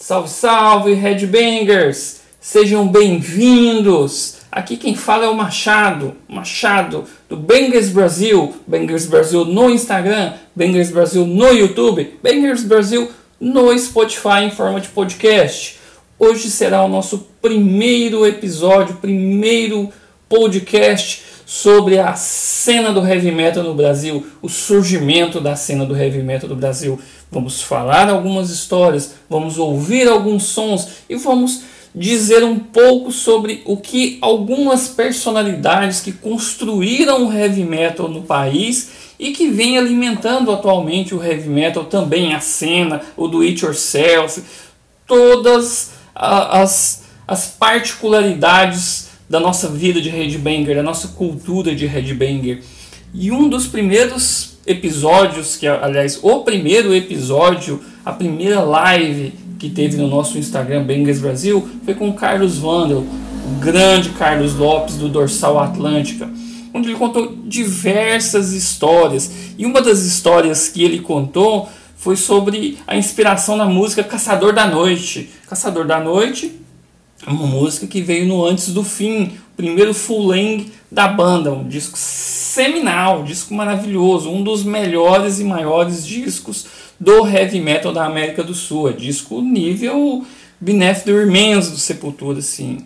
Salve, salve, Headbangers! Sejam bem-vindos! Aqui quem fala é o Machado, Machado do Bangers Brasil, Bangers Brasil no Instagram, Bangers Brasil no YouTube, Bangers Brasil no Spotify em forma de podcast. Hoje será o nosso primeiro episódio, primeiro podcast sobre a cena do heavy metal no Brasil, o surgimento da cena do heavy metal do Brasil. Vamos falar algumas histórias, vamos ouvir alguns sons e vamos dizer um pouco sobre o que algumas personalidades que construíram o heavy metal no país e que vem alimentando atualmente o heavy metal também a cena, o do it yourself, todas as, as particularidades da nossa vida de headbanger, da nossa cultura de headbanger. E um dos primeiros episódios, que aliás, o primeiro episódio, a primeira live que teve no nosso Instagram Bangers Brasil foi com o Carlos Vandel, o grande Carlos Lopes do Dorsal Atlântica, onde ele contou diversas histórias. E uma das histórias que ele contou foi sobre a inspiração na música Caçador da Noite. Caçador da Noite uma música que veio no Antes do Fim, o primeiro full length da banda, um disco seminal, um disco maravilhoso, um dos melhores e maiores discos do heavy metal da América do Sul, é disco nível Beneath the Remains do Sepultura, assim,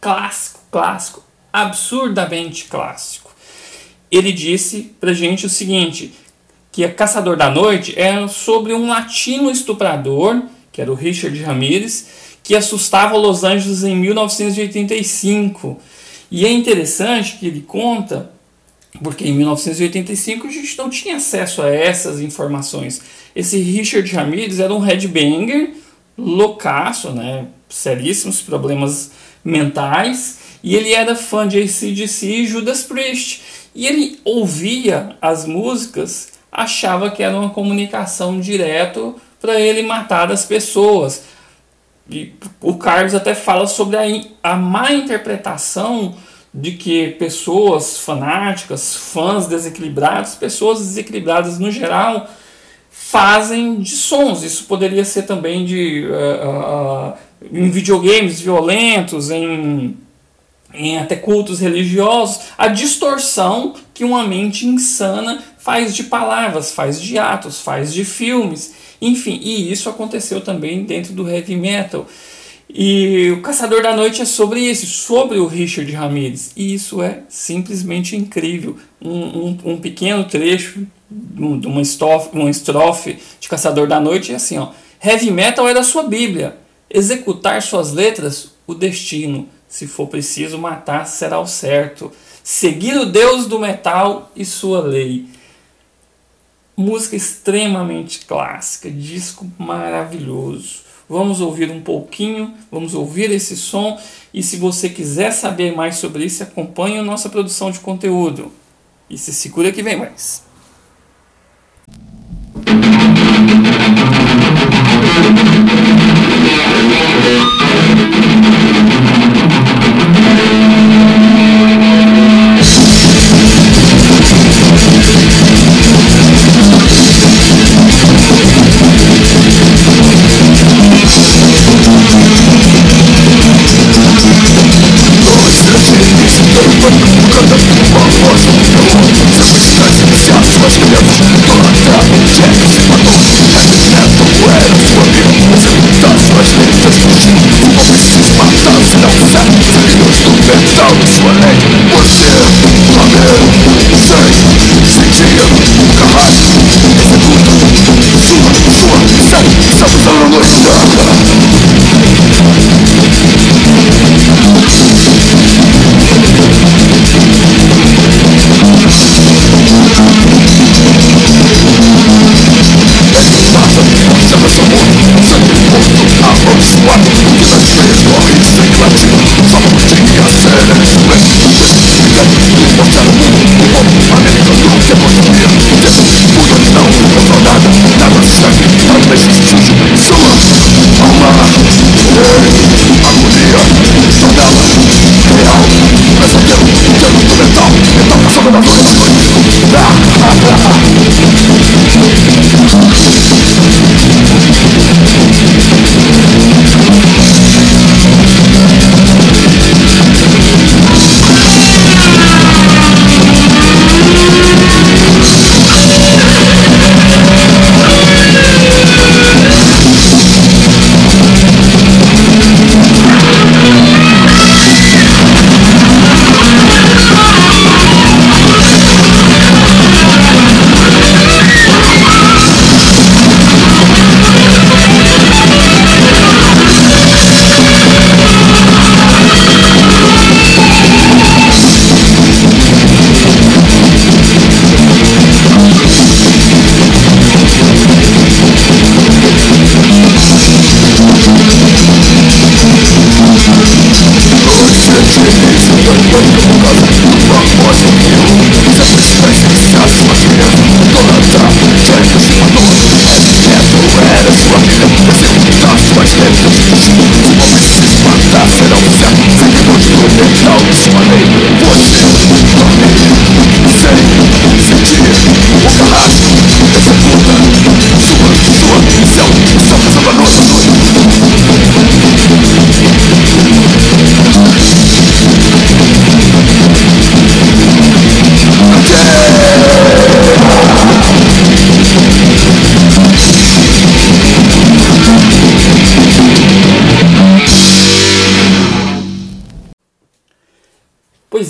clássico, clássico, absurdamente clássico. Ele disse pra gente o seguinte, que a Caçador da Noite é sobre um latino estuprador, que era o Richard Ramirez, que assustava Los Angeles em 1985. E é interessante que ele conta, porque em 1985 a gente não tinha acesso a essas informações. Esse Richard Ramirez era um headbanger, loucaço, né? seríssimos problemas mentais, e ele era fã de ACDC e Judas Priest. E ele ouvia as músicas, achava que era uma comunicação direto para ele matar as pessoas. E o Carlos até fala sobre a, a má interpretação de que pessoas fanáticas, fãs desequilibrados, pessoas desequilibradas no geral, fazem de sons. Isso poderia ser também de uh, uh, em videogames violentos, em, em até cultos religiosos, a distorção que uma mente insana faz de palavras, faz de atos, faz de filmes. Enfim, e isso aconteceu também dentro do heavy metal. E o Caçador da Noite é sobre isso, sobre o Richard Ramirez. E isso é simplesmente incrível. Um, um, um pequeno trecho de uma estrofe, uma estrofe de Caçador da Noite é assim: ó, Heavy metal é da sua Bíblia. Executar suas letras, o destino. Se for preciso matar, será o certo. Seguir o Deus do metal e sua lei música extremamente clássica, disco maravilhoso. Vamos ouvir um pouquinho, vamos ouvir esse som e se você quiser saber mais sobre isso, acompanhe a nossa produção de conteúdo. E se segura que vem mais.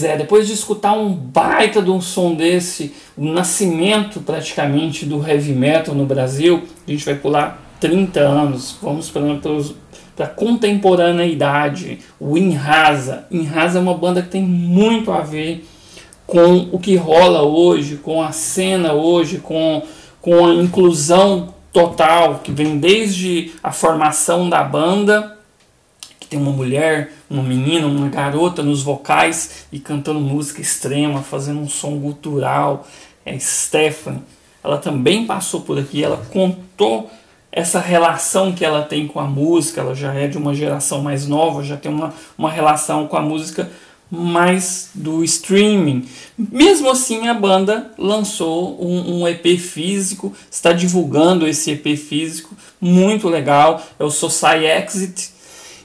Pois é, depois de escutar um baita de um som desse, o nascimento praticamente do heavy metal no Brasil, a gente vai pular 30 anos, vamos para a contemporaneidade, o Inrasa. Inrasa é uma banda que tem muito a ver com o que rola hoje, com a cena hoje, com, com a inclusão total, que vem desde a formação da banda, tem uma mulher, uma menina, uma garota nos vocais e cantando música extrema, fazendo um som gutural. É Stephanie. Ela também passou por aqui, ela contou essa relação que ela tem com a música, ela já é de uma geração mais nova, já tem uma, uma relação com a música mais do streaming. Mesmo assim, a banda lançou um, um, EP físico, está divulgando esse EP físico, muito legal. É o Society Exit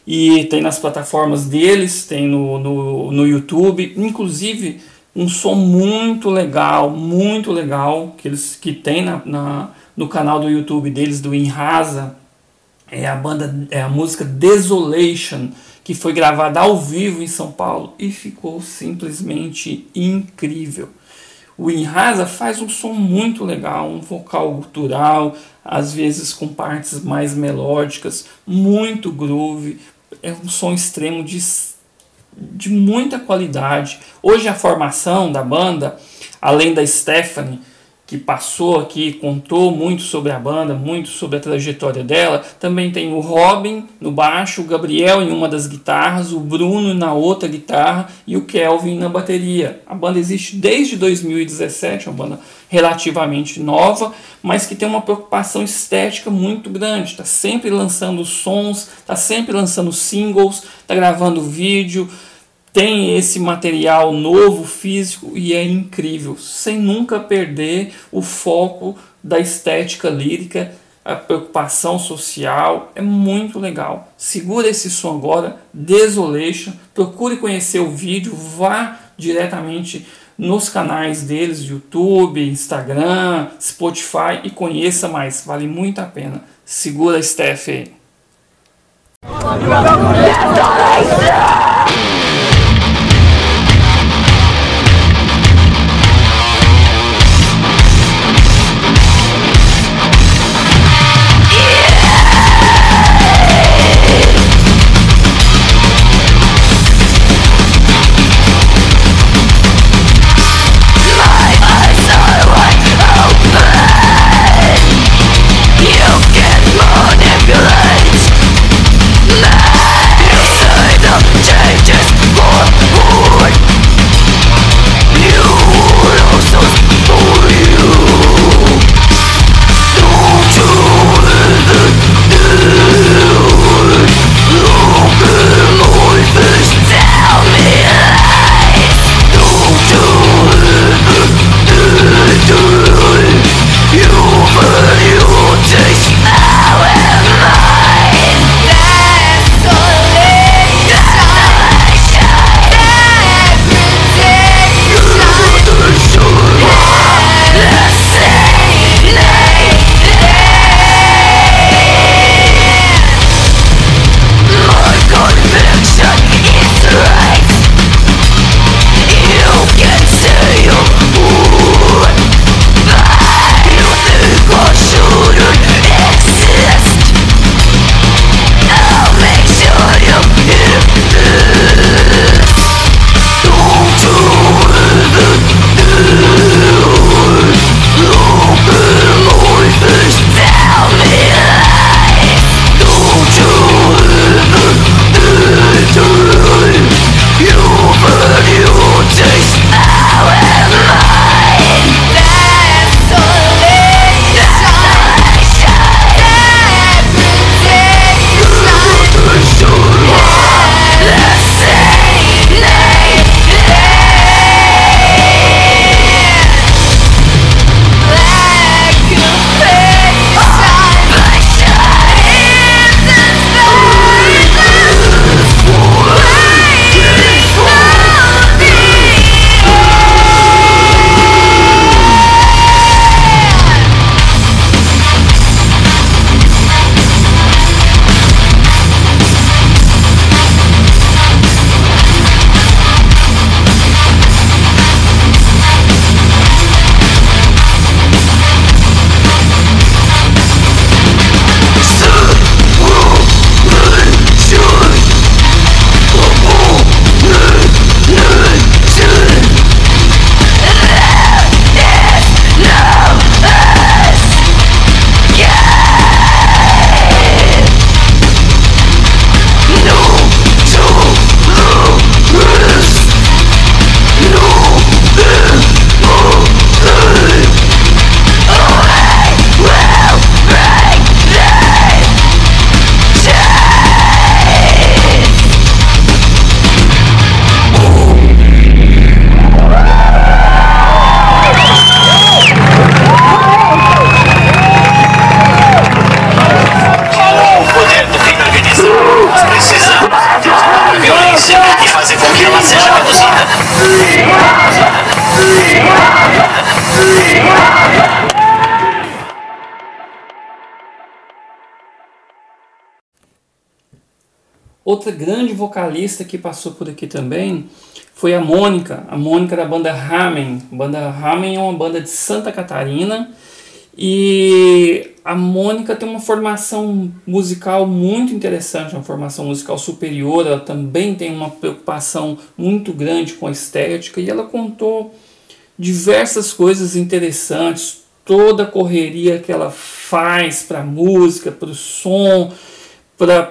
e tem nas plataformas deles, tem no, no, no YouTube, inclusive um som muito legal, muito legal que eles que tem na, na no canal do YouTube deles do Inrasa. É a banda, é a música Desolation que foi gravada ao vivo em São Paulo e ficou simplesmente incrível. O Inhasa faz um som muito legal, um vocal gutural, às vezes com partes mais melódicas, muito groove, é um som extremo de, de muita qualidade. Hoje a formação da banda, além da Stephanie, que passou aqui, contou muito sobre a banda, muito sobre a trajetória dela. Também tem o Robin no baixo, o Gabriel em uma das guitarras, o Bruno na outra guitarra e o Kelvin na bateria. A banda existe desde 2017, é uma banda relativamente nova, mas que tem uma preocupação estética muito grande. Está sempre lançando sons, está sempre lançando singles, está gravando vídeo tem esse material novo físico e é incrível, sem nunca perder o foco da estética lírica, a preocupação social, é muito legal. Segura esse som agora, Desolation, procure conhecer o vídeo, vá diretamente nos canais deles, YouTube, Instagram, Spotify e conheça mais, vale muito a pena. Segura Steph aí. Outra grande vocalista que passou por aqui também foi a Mônica, a Mônica da banda Ramen. A banda Ramen é uma banda de Santa Catarina e a Mônica tem uma formação musical muito interessante, uma formação musical superior. Ela também tem uma preocupação muito grande com a estética e ela contou diversas coisas interessantes, toda a correria que ela faz para a música, para o som, para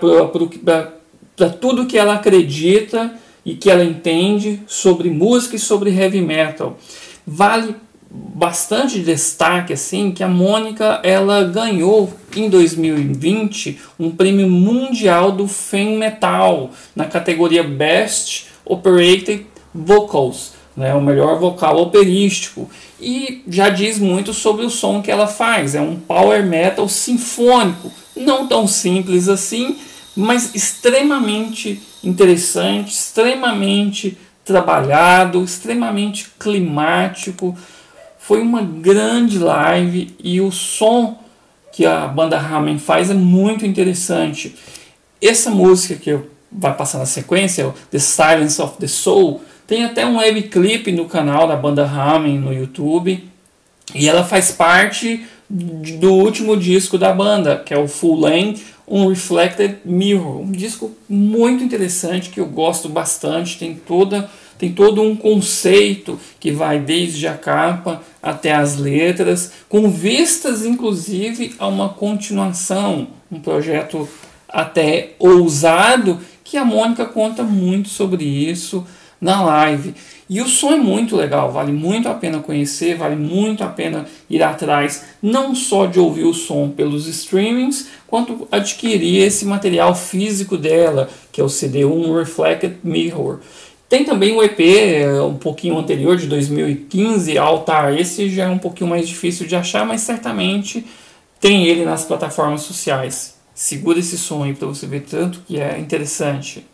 tudo que ela acredita e que ela entende sobre música e sobre heavy metal. Vale bastante destaque assim que a Mônica ela ganhou em 2020 um prêmio mundial do Fame Metal na categoria Best Operated Vocals, né, o melhor vocal operístico e já diz muito sobre o som que ela faz. É um power metal sinfônico, não tão simples assim, mas extremamente interessante, extremamente trabalhado, extremamente climático. Foi uma grande live e o som que a banda Ramen faz é muito interessante. Essa música que vai passar na sequência, The Silence of the Soul, tem até um web clip no canal da banda Ramen no YouTube. E ela faz parte do último disco da banda, que é o Full Length um Reflected Mirror, um disco muito interessante que eu gosto bastante, tem toda tem todo um conceito que vai desde a capa até as letras, com vistas inclusive a uma continuação, um projeto até ousado que a Mônica conta muito sobre isso na live. E o som é muito legal, vale muito a pena conhecer, vale muito a pena ir atrás, não só de ouvir o som pelos streamings, quanto adquirir esse material físico dela, que é o CD1 Reflected Mirror. Tem também o EP, é, um pouquinho anterior, de 2015, Altar. Esse já é um pouquinho mais difícil de achar, mas certamente tem ele nas plataformas sociais. Segura esse som aí para você ver tanto que é interessante.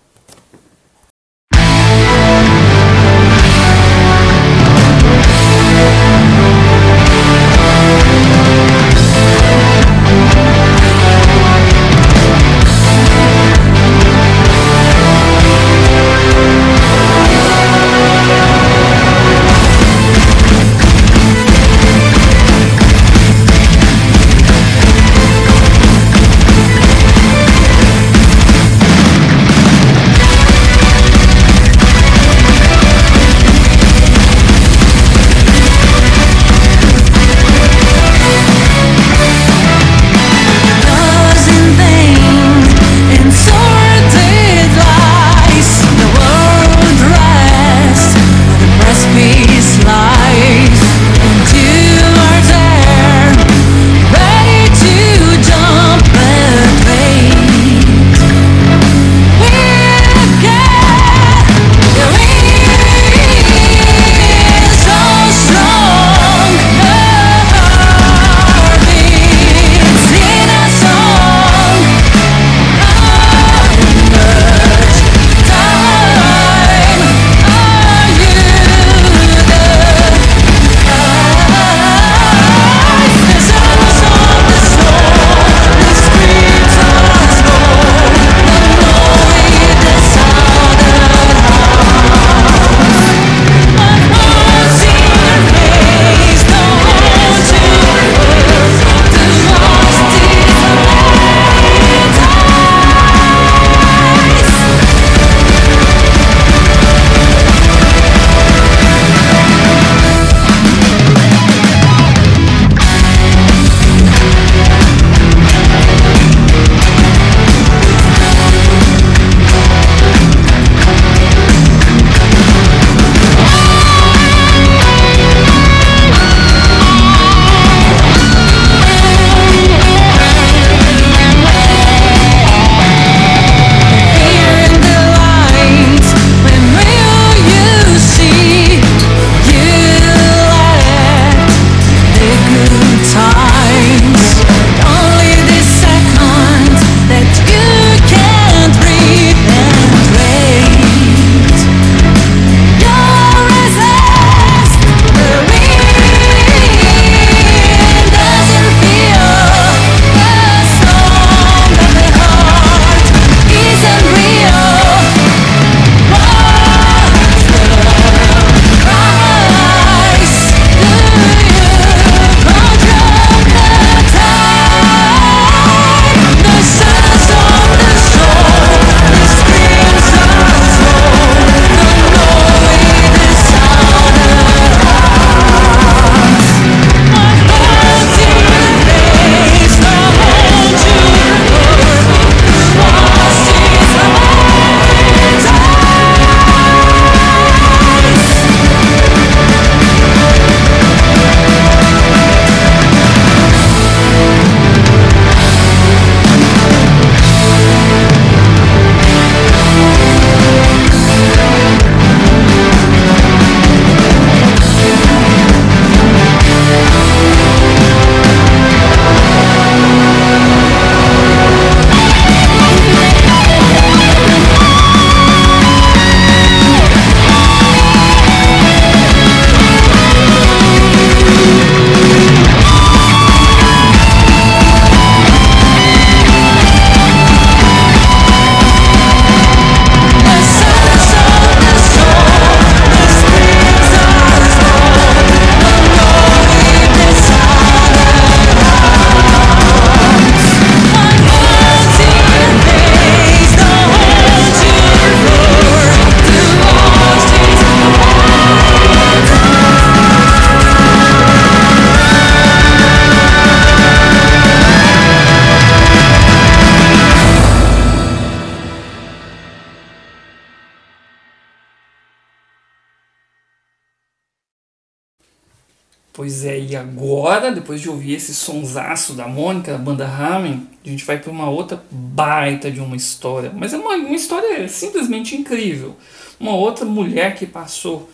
Pois é, e agora, depois de ouvir esse sonsaço da Mônica, da banda Ramen, a gente vai para uma outra baita de uma história. Mas é uma, uma história simplesmente incrível. Uma outra mulher que passou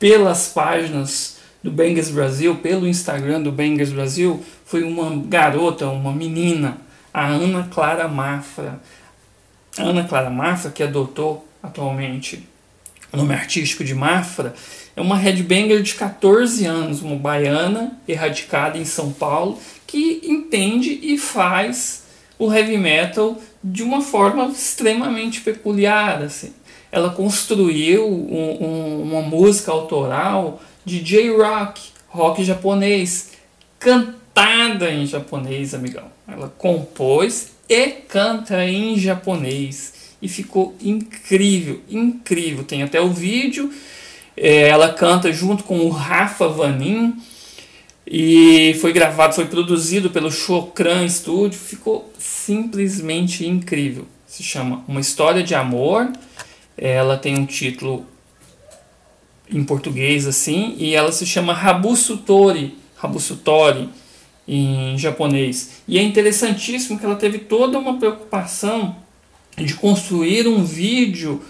pelas páginas do Bangers Brasil, pelo Instagram do Bangers Brasil, foi uma garota, uma menina, a Ana Clara Mafra. Ana Clara Mafra, que adotou atualmente o nome artístico de Mafra, é uma headbanger de 14 anos, uma baiana erradicada em São Paulo, que entende e faz o heavy metal de uma forma extremamente peculiar. Assim. Ela construiu um, um, uma música autoral de J-rock, rock japonês, cantada em japonês, amigão. Ela compôs e canta em japonês e ficou incrível, incrível. Tem até o vídeo é, ela canta junto com o Rafa Vanin e foi gravado, foi produzido pelo Chocran Studio, ficou simplesmente incrível. Se chama Uma História de Amor. Ela tem um título em português assim e ela se chama Habusutori, Habusutori em japonês. E é interessantíssimo que ela teve toda uma preocupação de construir um vídeo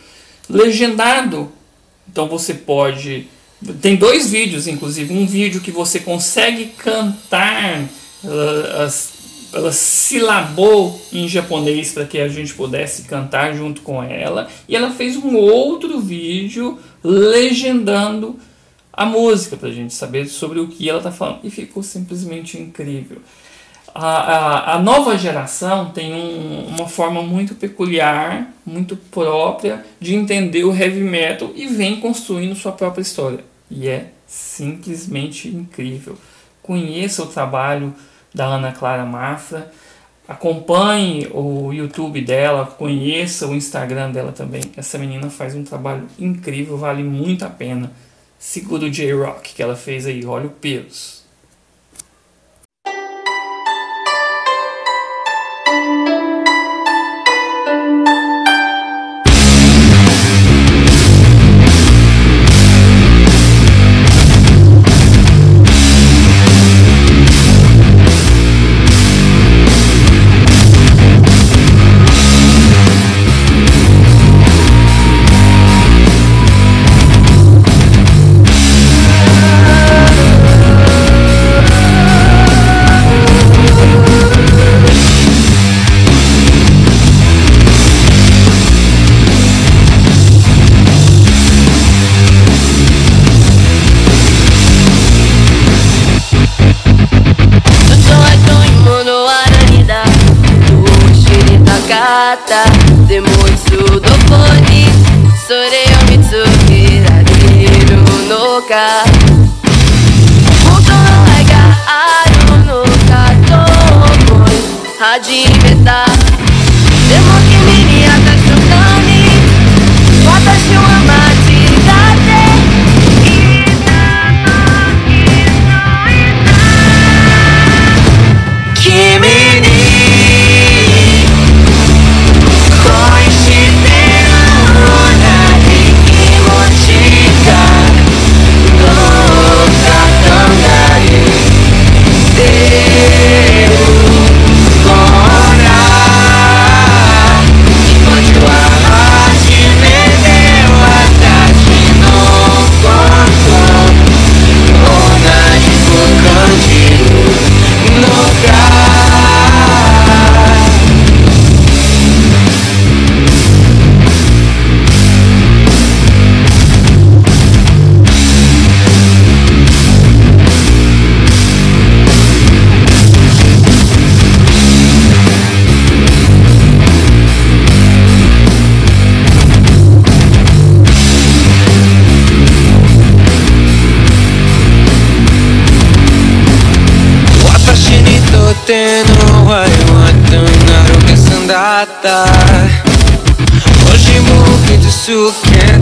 legendado então você pode. Tem dois vídeos, inclusive. Um vídeo que você consegue cantar. Ela, ela silabou em japonês para que a gente pudesse cantar junto com ela. E ela fez um outro vídeo legendando a música para a gente saber sobre o que ela está falando. E ficou simplesmente incrível a, a, nova geração tem um, uma forma muito peculiar, muito própria de entender o heavy metal e vem construindo sua própria história. E é simplesmente incrível. Conheça o trabalho da Ana Clara Mafra, acompanhe o YouTube dela, conheça o Instagram dela também. Essa menina faz um trabalho incrível, vale muito a pena. Segura o J-Rock que ela fez aí, olha o peso. った。でもいつどこにそれを見つけられるのか。本当の愛があるのかと思い始め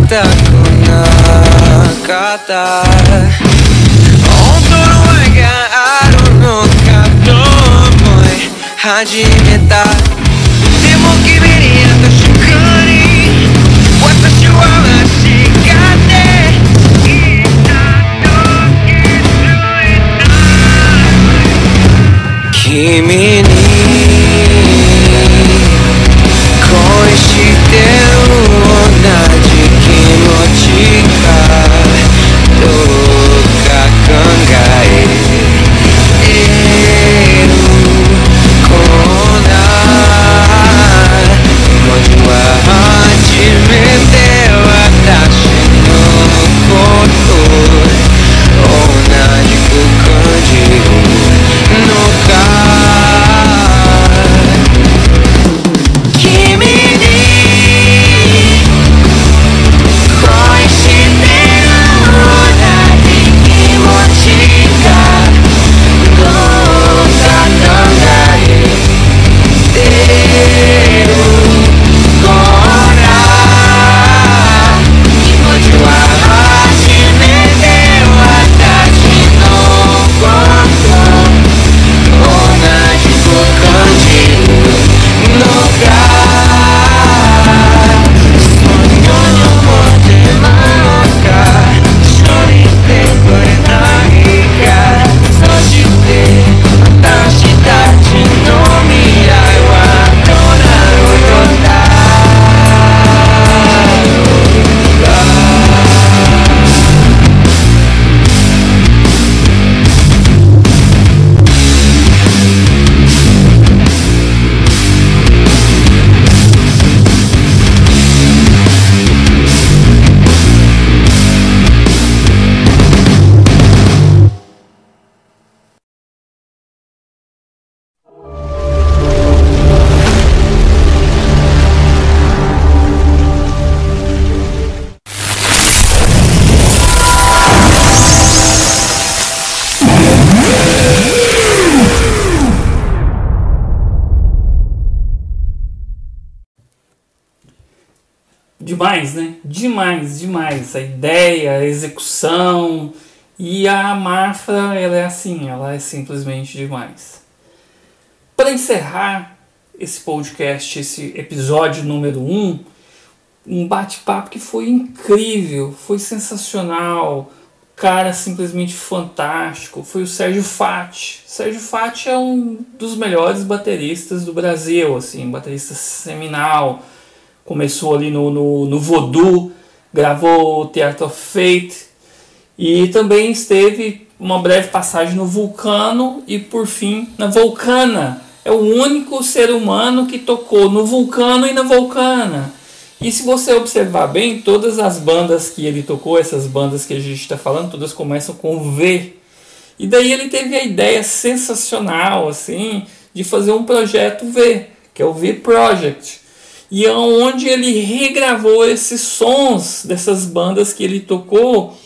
たくなかった。本当の愛があるのかと思い始めた。Demais. A ideia, a execução e a Mafra, ela é assim, ela é simplesmente demais. Para encerrar esse podcast, esse episódio número 1, um, um bate-papo que foi incrível, foi sensacional cara simplesmente fantástico foi o Sérgio Fati. Sérgio Fati é um dos melhores bateristas do Brasil, assim, baterista seminal. Começou ali no, no, no Voodoo, gravou Theater of Fate e também esteve uma breve passagem no Vulcano e por fim na Vulcana. É o único ser humano que tocou no Vulcano e na Vulcana. E se você observar bem, todas as bandas que ele tocou, essas bandas que a gente está falando, todas começam com V. E daí ele teve a ideia sensacional, assim, de fazer um projeto V, que é o V Project. E é onde ele regravou esses sons dessas bandas que ele tocou.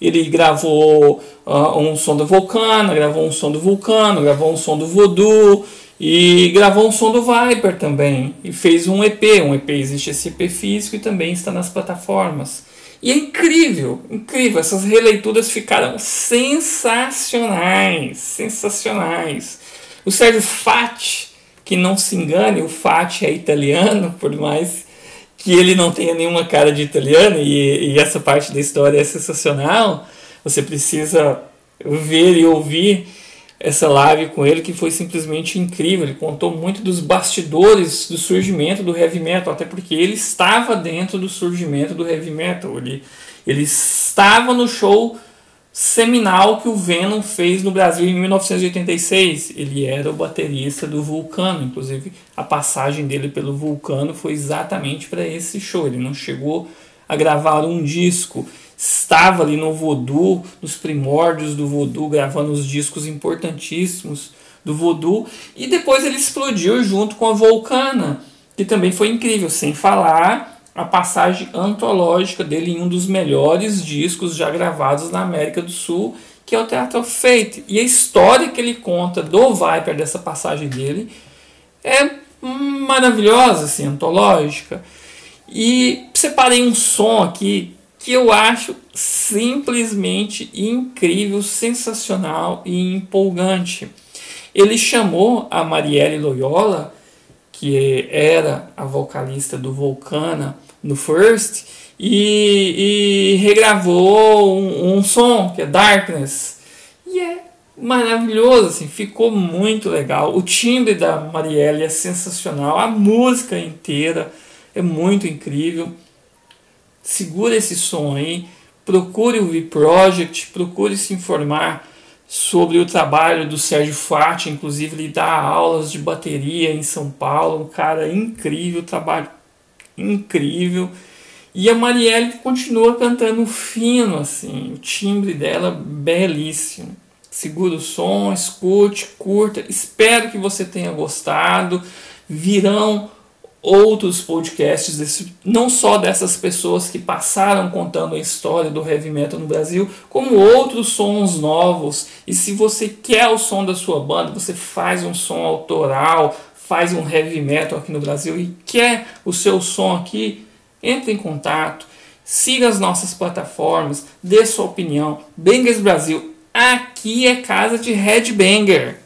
Ele gravou uh, um som do Vulcano, gravou um som do Vulcano, gravou um som do Voodoo, e gravou um som do Viper também. E fez um EP. Um EP existe esse EP físico e também está nas plataformas. E é incrível, incrível. Essas releituras ficaram sensacionais. Sensacionais. O Sérgio Fati, que não se engane, o Fati é italiano, por mais que ele não tenha nenhuma cara de italiano, e, e essa parte da história é sensacional. Você precisa ver e ouvir essa live com ele que foi simplesmente incrível. Ele contou muito dos bastidores do surgimento do heavy metal, até porque ele estava dentro do surgimento do heavy metal. Ele, ele estava no show seminal que o Venom fez no Brasil em 1986. Ele era o baterista do Vulcano, inclusive a passagem dele pelo Vulcano foi exatamente para esse show. Ele não chegou a gravar um disco estava ali no Voodoo, nos primórdios do Voodoo, gravando os discos importantíssimos do Voodoo, e depois ele explodiu junto com a Volcana, que também foi incrível, sem falar a passagem antológica dele em um dos melhores discos já gravados na América do Sul, que é o Teatro Fate. E a história que ele conta do Viper, dessa passagem dele, é maravilhosa, assim, antológica. E separei um som aqui que eu acho simplesmente incrível, sensacional e empolgante. Ele chamou a Marielle Loyola, que era a vocalista do Volcana no First, e, e regravou um, um, som que é Darkness. E é maravilhoso, assim, ficou muito legal. O timbre da Marielle é sensacional, a música inteira é muito incrível segura esse som aí, procure o V-Project, procure se informar sobre o trabalho do Sérgio Fati, inclusive ele dá aulas de bateria em São Paulo, um cara incrível, trabalho incrível. E a Marielle continua cantando fino, assim, o timbre dela belíssimo. Segura o som, escute, curta. Espero que você tenha gostado. Virão outros podcasts, desse, não só dessas pessoas que passaram contando a história do heavy metal no Brasil, como outros sons novos. E se você quer o som da sua banda, você faz um som autoral, faz um heavy metal aqui no Brasil e quer o seu som aqui, entre em contato, siga as nossas plataformas, dê sua opinião. Bangers Brasil, aqui é casa de headbanger.